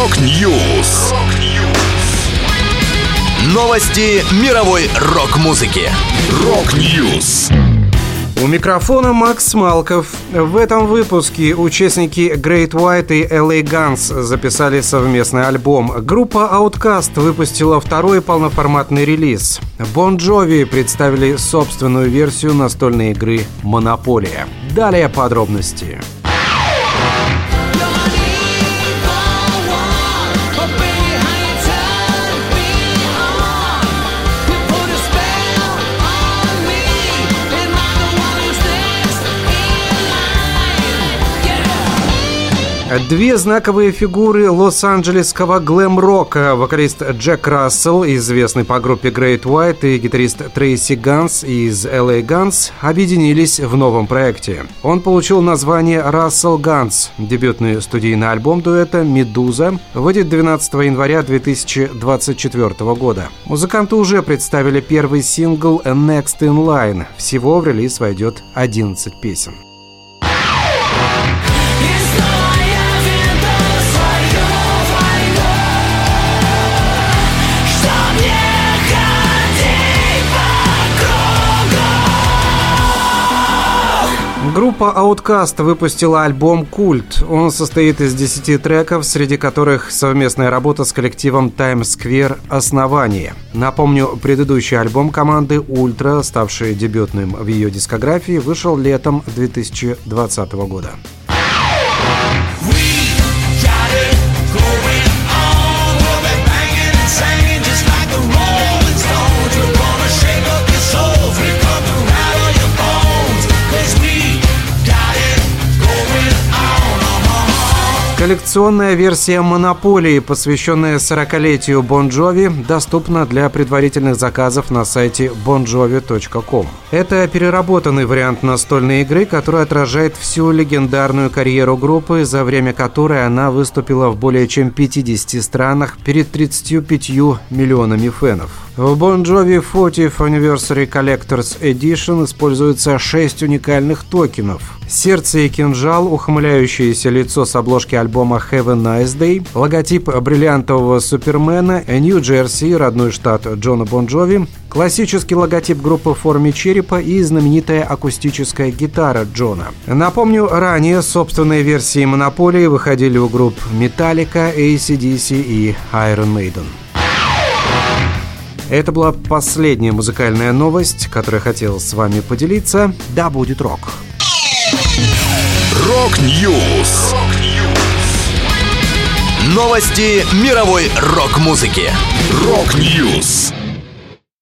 Rock News. Новости мировой рок-музыки. Rock News. У микрофона Макс Малков. В этом выпуске участники Great White и LA Guns записали совместный альбом. Группа Outcast выпустила второй полноформатный релиз. Bon Jovi представили собственную версию настольной игры «Монополия». Далее подробности. Две знаковые фигуры лос-анджелесского глэм-рока. Вокалист Джек Рассел, известный по группе Great White, и гитарист Трейси Ганс из LA Guns объединились в новом проекте. Он получил название Рассел Ганс. Дебютный студийный альбом дуэта «Медуза» выйдет 12 января 2024 года. Музыканты уже представили первый сингл «Next in Line». Всего в релиз войдет 11 песен. Группа Outcast выпустила альбом «Культ». Он состоит из 10 треков, среди которых совместная работа с коллективом Times Square «Основание». Напомню, предыдущий альбом команды «Ультра», ставший дебютным в ее дискографии, вышел летом 2020 года. Коллекционная версия «Монополии», посвященная 40-летию Бон Джови, доступна для предварительных заказов на сайте bonjovi.com. Это переработанный вариант настольной игры, который отражает всю легендарную карьеру группы, за время которой она выступила в более чем 50 странах перед 35 миллионами фенов. В Bon Jovi 40th Anniversary Collector's Edition используется 6 уникальных токенов. Сердце и кинжал, ухмыляющееся лицо с обложки альбома Have a Nice Day, логотип бриллиантового Супермена, Нью-Джерси, родной штат Джона Бон Джови, классический логотип группы в форме черепа и знаменитая акустическая гитара Джона. Напомню, ранее собственные версии Монополии выходили у групп Metallica, ACDC и Iron Maiden. Это была последняя музыкальная новость, которую хотел с вами поделиться. Да будет рок! Рок-Ньюс! Новости мировой рок-музыки. Рок-Ньюс!